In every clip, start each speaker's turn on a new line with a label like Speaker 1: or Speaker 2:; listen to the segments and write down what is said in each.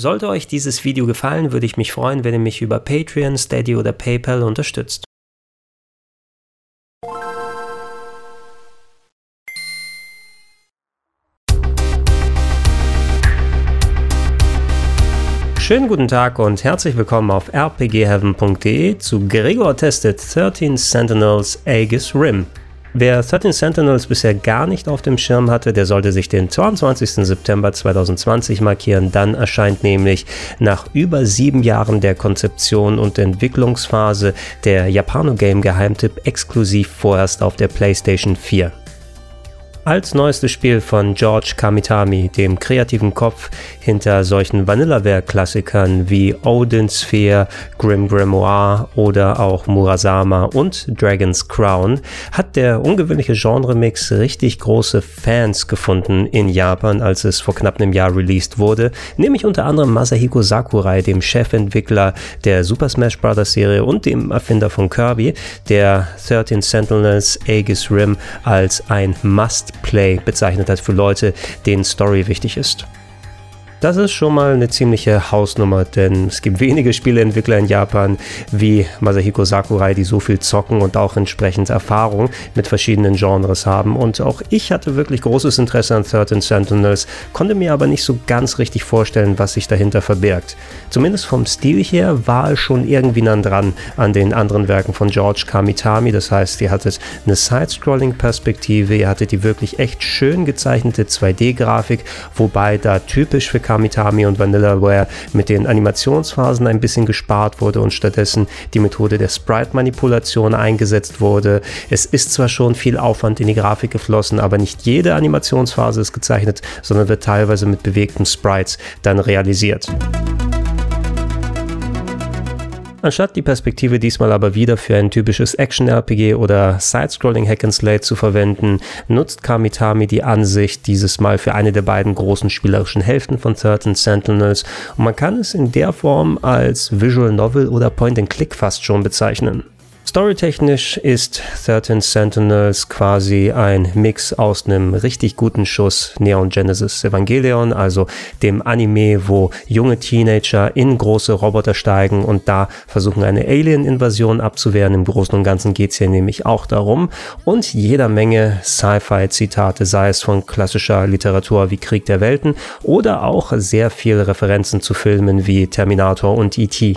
Speaker 1: Sollte euch dieses Video gefallen, würde ich mich freuen, wenn ihr mich über Patreon, Steady oder PayPal unterstützt. Schönen guten Tag und herzlich willkommen auf rpgheaven.de zu Gregor Tested 13 Sentinels Aegis Rim. Wer 13 Sentinels bisher gar nicht auf dem Schirm hatte, der sollte sich den 22. September 2020 markieren. Dann erscheint nämlich nach über sieben Jahren der Konzeption und Entwicklungsphase der Japano-Game-Geheimtipp exklusiv vorerst auf der PlayStation 4. Als neuestes Spiel von George Kamitami, dem kreativen Kopf hinter solchen Vanillaware-Klassikern wie Odin Sphere, Grim Grimoire oder auch Murasama und Dragon's Crown, hat der ungewöhnliche Genre-Mix richtig große Fans gefunden in Japan, als es vor knapp einem Jahr released wurde, nämlich unter anderem Masahiko Sakurai, dem Chefentwickler der Super Smash Bros. Serie und dem Erfinder von Kirby, der 13 Sentinels Aegis Rim als ein Must Play bezeichnet hat für Leute, denen Story wichtig ist. Das ist schon mal eine ziemliche Hausnummer, denn es gibt wenige Spieleentwickler in Japan wie Masahiko Sakurai, die so viel zocken und auch entsprechend Erfahrung mit verschiedenen Genres haben. Und auch ich hatte wirklich großes Interesse an 13 Sentinels, konnte mir aber nicht so ganz richtig vorstellen, was sich dahinter verbirgt. Zumindest vom Stil her war es schon irgendwie nah dran an den anderen Werken von George Kamitami. Das heißt, ihr hattet eine Side-Scrolling-Perspektive, ihr hattet die wirklich echt schön gezeichnete 2D-Grafik, wobei da typisch für Kamitami und Vanillaware mit den Animationsphasen ein bisschen gespart wurde und stattdessen die Methode der Sprite-Manipulation eingesetzt wurde. Es ist zwar schon viel Aufwand in die Grafik geflossen, aber nicht jede Animationsphase ist gezeichnet, sondern wird teilweise mit bewegten Sprites dann realisiert. Anstatt die Perspektive diesmal aber wieder für ein typisches Action-RPG oder Side-Scrolling Hack-and-Slate zu verwenden, nutzt Kamitami die Ansicht dieses Mal für eine der beiden großen spielerischen Hälften von 13 Sentinels und man kann es in der Form als Visual Novel oder Point-and-Click fast schon bezeichnen. Storytechnisch ist 13 Sentinels quasi ein Mix aus einem richtig guten Schuss Neon Genesis Evangelion, also dem Anime, wo junge Teenager in große Roboter steigen und da versuchen eine Alien-Invasion abzuwehren. Im Großen und Ganzen geht es hier nämlich auch darum. Und jeder Menge Sci-Fi-Zitate, sei es von klassischer Literatur wie Krieg der Welten oder auch sehr viele Referenzen zu Filmen wie Terminator und E.T.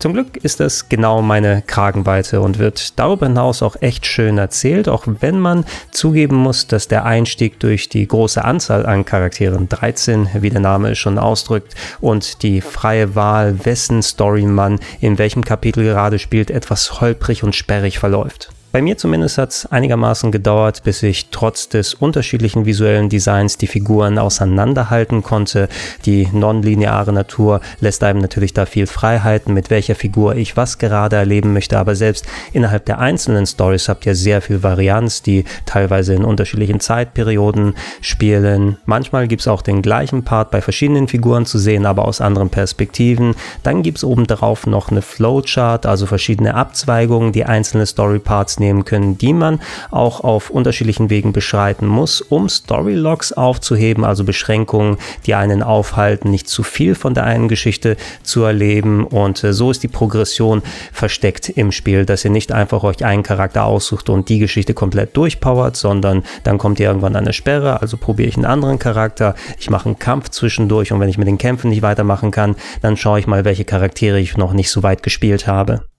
Speaker 1: Zum Glück ist das genau meine Kragenweite und wird darüber hinaus auch echt schön erzählt, auch wenn man zugeben muss, dass der Einstieg durch die große Anzahl an Charakteren, 13, wie der Name es schon ausdrückt, und die freie Wahl, wessen Story man in welchem Kapitel gerade spielt, etwas holprig und sperrig verläuft. Bei mir zumindest hat es einigermaßen gedauert, bis ich trotz des unterschiedlichen visuellen Designs die Figuren auseinanderhalten konnte. Die nonlineare Natur lässt einem natürlich da viel Freiheiten, mit welcher Figur ich was gerade erleben möchte, aber selbst innerhalb der einzelnen Stories habt ihr sehr viel Varianz, die teilweise in unterschiedlichen Zeitperioden spielen. Manchmal gibt es auch den gleichen Part bei verschiedenen Figuren zu sehen, aber aus anderen Perspektiven. Dann gibt es obendrauf noch eine Flowchart, also verschiedene Abzweigungen, die einzelne Storyparts nehmen können, die man auch auf unterschiedlichen Wegen beschreiten muss, um Storylogs aufzuheben, also Beschränkungen, die einen aufhalten, nicht zu viel von der einen Geschichte zu erleben. Und äh, so ist die Progression versteckt im Spiel, dass ihr nicht einfach euch einen Charakter aussucht und die Geschichte komplett durchpowert, sondern dann kommt ihr irgendwann an eine Sperre, also probiere ich einen anderen Charakter, ich mache einen Kampf zwischendurch und wenn ich mit den Kämpfen nicht weitermachen kann, dann schaue ich mal, welche Charaktere ich noch nicht so weit gespielt habe.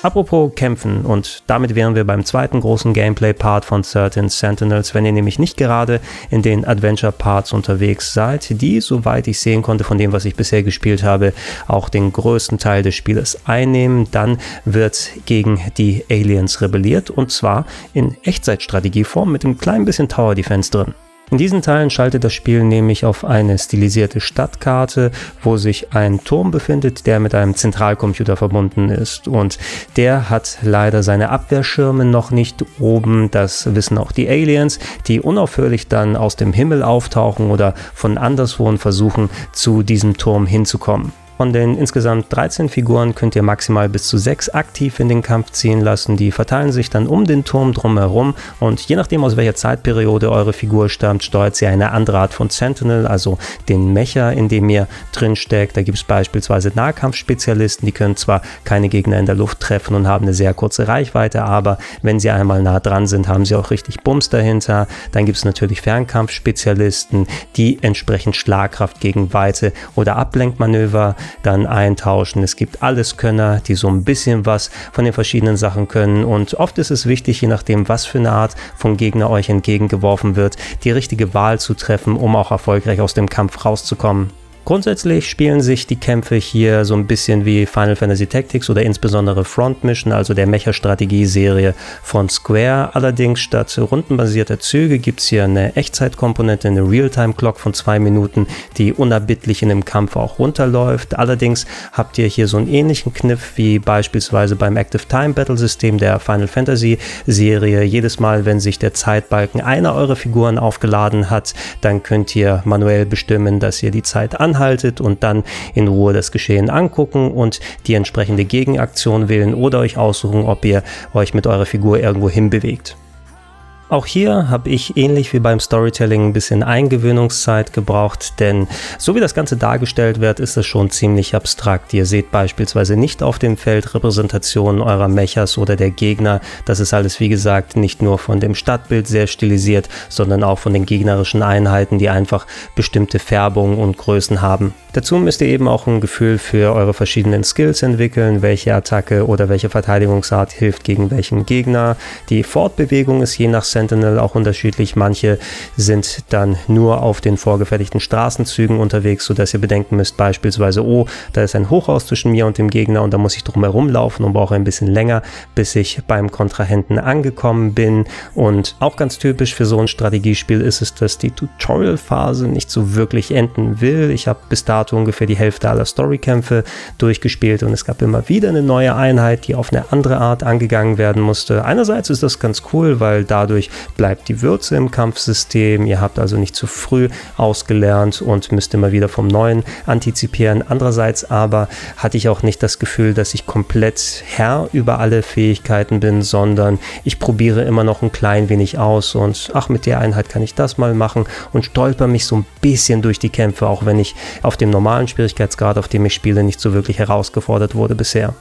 Speaker 1: Apropos Kämpfen und damit wären wir beim zweiten großen Gameplay-Part von 13 Sentinels, wenn ihr nämlich nicht gerade in den Adventure-Parts unterwegs seid, die, soweit ich sehen konnte von dem, was ich bisher gespielt habe, auch den größten Teil des Spieles einnehmen, dann wird gegen die Aliens rebelliert und zwar in Echtzeitstrategieform mit einem kleinen bisschen Tower Defense drin. In diesen Teilen schaltet das Spiel nämlich auf eine stilisierte Stadtkarte, wo sich ein Turm befindet, der mit einem Zentralcomputer verbunden ist. Und der hat leider seine Abwehrschirme noch nicht oben. Das wissen auch die Aliens, die unaufhörlich dann aus dem Himmel auftauchen oder von anderswo und versuchen, zu diesem Turm hinzukommen. Von den insgesamt 13 Figuren könnt ihr maximal bis zu 6 aktiv in den Kampf ziehen lassen. Die verteilen sich dann um den Turm drumherum und je nachdem aus welcher Zeitperiode eure Figur stammt, steuert sie eine andere Art von Sentinel, also den Mecher, in dem ihr drin steckt. Da gibt es beispielsweise Nahkampfspezialisten, die können zwar keine Gegner in der Luft treffen und haben eine sehr kurze Reichweite, aber wenn sie einmal nah dran sind, haben sie auch richtig Bums dahinter. Dann gibt es natürlich Fernkampfspezialisten, die entsprechend Schlagkraft gegen Weite oder Ablenkmanöver dann eintauschen. Es gibt alles Könner, die so ein bisschen was von den verschiedenen Sachen können und oft ist es wichtig, je nachdem, was für eine Art von Gegner euch entgegengeworfen wird, die richtige Wahl zu treffen, um auch erfolgreich aus dem Kampf rauszukommen. Grundsätzlich spielen sich die Kämpfe hier so ein bisschen wie Final Fantasy Tactics oder insbesondere Front Mission, also der Mecha-Strategie-Serie von Square. Allerdings statt rundenbasierter Züge gibt es hier eine Echtzeitkomponente, eine Realtime-Clock von zwei Minuten, die unerbittlich in dem Kampf auch runterläuft. Allerdings habt ihr hier so einen ähnlichen Kniff wie beispielsweise beim Active Time Battle System der Final Fantasy Serie. Jedes Mal, wenn sich der Zeitbalken einer eurer Figuren aufgeladen hat, dann könnt ihr manuell bestimmen, dass ihr die Zeit anhaltet anhaltet und dann in Ruhe das Geschehen angucken und die entsprechende Gegenaktion wählen oder euch aussuchen, ob ihr euch mit eurer Figur irgendwo hinbewegt. Auch hier habe ich ähnlich wie beim Storytelling ein bisschen Eingewöhnungszeit gebraucht, denn so wie das Ganze dargestellt wird, ist es schon ziemlich abstrakt. Ihr seht beispielsweise nicht auf dem Feld Repräsentationen eurer Mechas oder der Gegner. Das ist alles, wie gesagt, nicht nur von dem Stadtbild sehr stilisiert, sondern auch von den gegnerischen Einheiten, die einfach bestimmte Färbungen und Größen haben. Dazu müsst ihr eben auch ein Gefühl für eure verschiedenen Skills entwickeln, welche Attacke oder welche Verteidigungsart hilft gegen welchen Gegner. Die Fortbewegung ist je nach Sentinel auch unterschiedlich. Manche sind dann nur auf den vorgefertigten Straßenzügen unterwegs, sodass ihr bedenken müsst, beispielsweise, oh, da ist ein Hochhaus zwischen mir und dem Gegner und da muss ich drum herum laufen und brauche ein bisschen länger, bis ich beim Kontrahenten angekommen bin. Und auch ganz typisch für so ein Strategiespiel ist es, dass die Tutorial-Phase nicht so wirklich enden will. Ich habe bis dato ungefähr die Hälfte aller Storykämpfe durchgespielt und es gab immer wieder eine neue Einheit, die auf eine andere Art angegangen werden musste. Einerseits ist das ganz cool, weil dadurch bleibt die Würze im Kampfsystem. Ihr habt also nicht zu früh ausgelernt und müsst immer wieder vom Neuen antizipieren. Andererseits aber hatte ich auch nicht das Gefühl, dass ich komplett Herr über alle Fähigkeiten bin, sondern ich probiere immer noch ein klein wenig aus und ach, mit der Einheit kann ich das mal machen und stolper mich so ein bisschen durch die Kämpfe, auch wenn ich auf dem normalen Schwierigkeitsgrad, auf dem ich spiele, nicht so wirklich herausgefordert wurde bisher.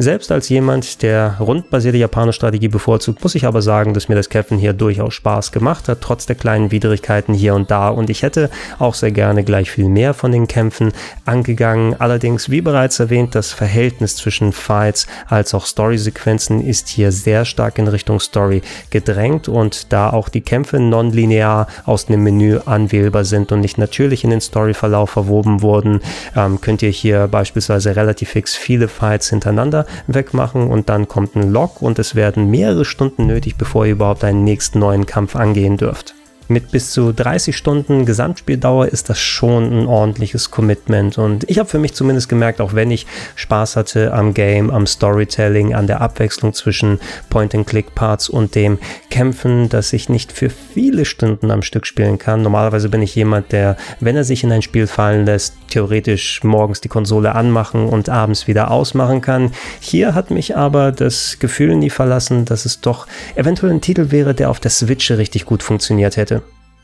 Speaker 1: Selbst als jemand, der rundbasierte japanische Strategie bevorzugt, muss ich aber sagen, dass mir das Kämpfen hier durchaus Spaß gemacht hat, trotz der kleinen Widrigkeiten hier und da. Und ich hätte auch sehr gerne gleich viel mehr von den Kämpfen angegangen. Allerdings, wie bereits erwähnt, das Verhältnis zwischen Fights als auch Story-Sequenzen ist hier sehr stark in Richtung Story gedrängt und da auch die Kämpfe nonlinear aus dem Menü anwählbar sind und nicht natürlich in den Storyverlauf verwoben wurden, ähm, könnt ihr hier beispielsweise relativ fix viele Fights hintereinander wegmachen und dann kommt ein Log und es werden mehrere Stunden nötig, bevor ihr überhaupt einen nächsten neuen Kampf angehen dürft. Mit bis zu 30 Stunden Gesamtspieldauer ist das schon ein ordentliches Commitment. Und ich habe für mich zumindest gemerkt, auch wenn ich Spaß hatte am Game, am Storytelling, an der Abwechslung zwischen Point-and-Click-Parts und dem Kämpfen, dass ich nicht für viele Stunden am Stück spielen kann. Normalerweise bin ich jemand, der, wenn er sich in ein Spiel fallen lässt, theoretisch morgens die Konsole anmachen und abends wieder ausmachen kann. Hier hat mich aber das Gefühl nie verlassen, dass es doch eventuell ein Titel wäre, der auf der Switch richtig gut funktioniert hätte.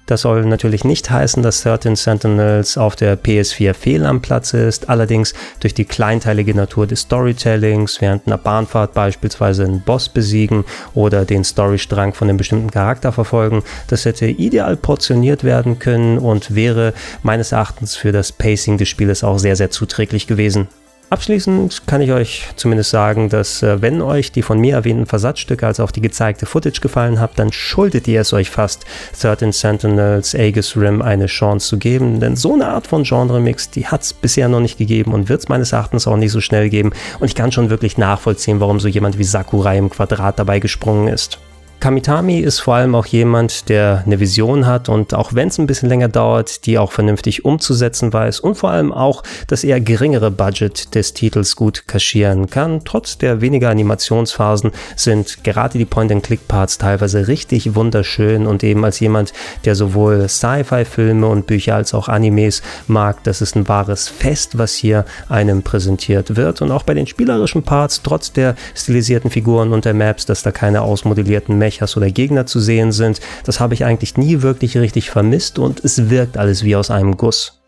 Speaker 1: Das soll natürlich nicht heißen, dass 13 Sentinels auf der PS4 fehl am Platz ist, allerdings durch die kleinteilige Natur des Storytellings, während einer Bahnfahrt beispielsweise einen Boss besiegen oder den Storystrang von einem bestimmten Charakter verfolgen, das hätte ideal portioniert werden können und wäre meines Erachtens für das Pacing des Spieles auch sehr, sehr zuträglich gewesen. Abschließend kann ich euch zumindest sagen, dass äh, wenn euch die von mir erwähnten Versatzstücke als auch die gezeigte Footage gefallen hat, dann schuldet ihr es euch fast, 13 Sentinels Aegis Rim eine Chance zu geben, denn so eine Art von Genre-Mix, die hat es bisher noch nicht gegeben und wird es meines Erachtens auch nicht so schnell geben und ich kann schon wirklich nachvollziehen, warum so jemand wie Sakurai im Quadrat dabei gesprungen ist. Kamitami ist vor allem auch jemand, der eine Vision hat und auch wenn es ein bisschen länger dauert, die auch vernünftig umzusetzen weiß und vor allem auch das eher geringere Budget des Titels gut kaschieren kann. Trotz der weniger Animationsphasen sind gerade die Point-and-Click-Parts teilweise richtig wunderschön und eben als jemand, der sowohl Sci-Fi-Filme und Bücher als auch Animes mag, das ist ein wahres Fest, was hier einem präsentiert wird und auch bei den spielerischen Parts, trotz der stilisierten Figuren und der Maps, dass da keine ausmodellierten Mech Mechas oder Gegner zu sehen sind. Das habe ich eigentlich nie wirklich richtig vermisst und es wirkt alles wie aus einem Guss.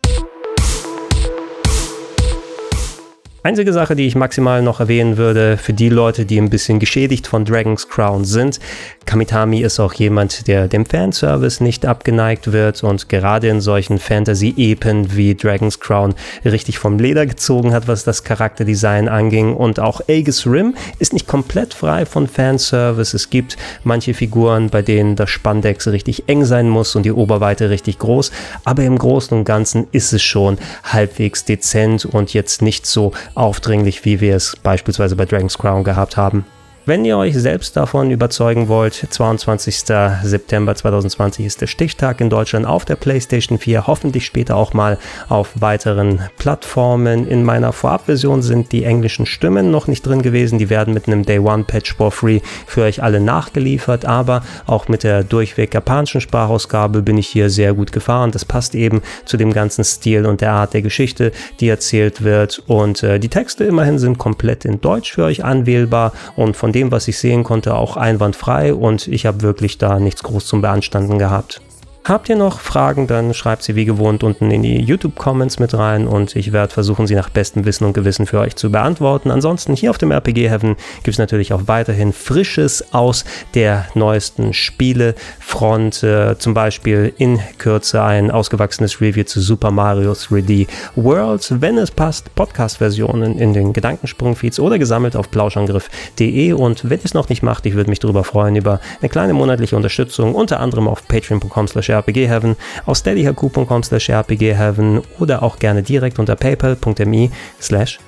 Speaker 1: Einzige Sache, die ich maximal noch erwähnen würde, für die Leute, die ein bisschen geschädigt von Dragon's Crown sind, Kamitami ist auch jemand, der dem Fanservice nicht abgeneigt wird und gerade in solchen Fantasy-Epen wie Dragon's Crown richtig vom Leder gezogen hat, was das Charakterdesign anging. Und auch Aegis Rim ist nicht komplett frei von Fanservice. Es gibt manche Figuren, bei denen das Spandex richtig eng sein muss und die Oberweite richtig groß. Aber im Großen und Ganzen ist es schon halbwegs dezent und jetzt nicht so aufdringlich, wie wir es beispielsweise bei Dragon's Crown gehabt haben. Wenn ihr euch selbst davon überzeugen wollt, 22. September 2020 ist der Stichtag in Deutschland auf der PlayStation 4, hoffentlich später auch mal auf weiteren Plattformen. In meiner Vorabversion sind die englischen Stimmen noch nicht drin gewesen, die werden mit einem Day One Patch for Free für euch alle nachgeliefert, aber auch mit der durchweg japanischen Sprachausgabe bin ich hier sehr gut gefahren. Das passt eben zu dem ganzen Stil und der Art der Geschichte, die erzählt wird und äh, die Texte immerhin sind komplett in Deutsch für euch anwählbar und von dem, was ich sehen konnte, auch einwandfrei und ich habe wirklich da nichts groß zum Beanstanden gehabt. Habt ihr noch Fragen, dann schreibt sie wie gewohnt unten in die YouTube-Comments mit rein und ich werde versuchen, sie nach bestem Wissen und Gewissen für euch zu beantworten. Ansonsten hier auf dem RPG Heaven gibt es natürlich auch weiterhin Frisches aus der neuesten Spielefront. Äh, zum Beispiel in Kürze ein ausgewachsenes Review zu Super Mario 3D World. Wenn es passt, Podcast-Versionen in den Gedankensprung-Feeds oder gesammelt auf plauschangriff.de. Und wenn ihr es noch nicht macht, ich würde mich darüber freuen über eine kleine monatliche Unterstützung, unter anderem auf patreon.com rpgheaven, auf steadyhq.com slash rpgheaven oder auch gerne direkt unter paypal.me slash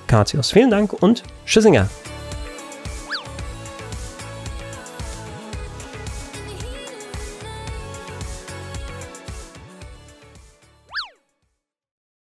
Speaker 1: Vielen Dank und Tschüssinger!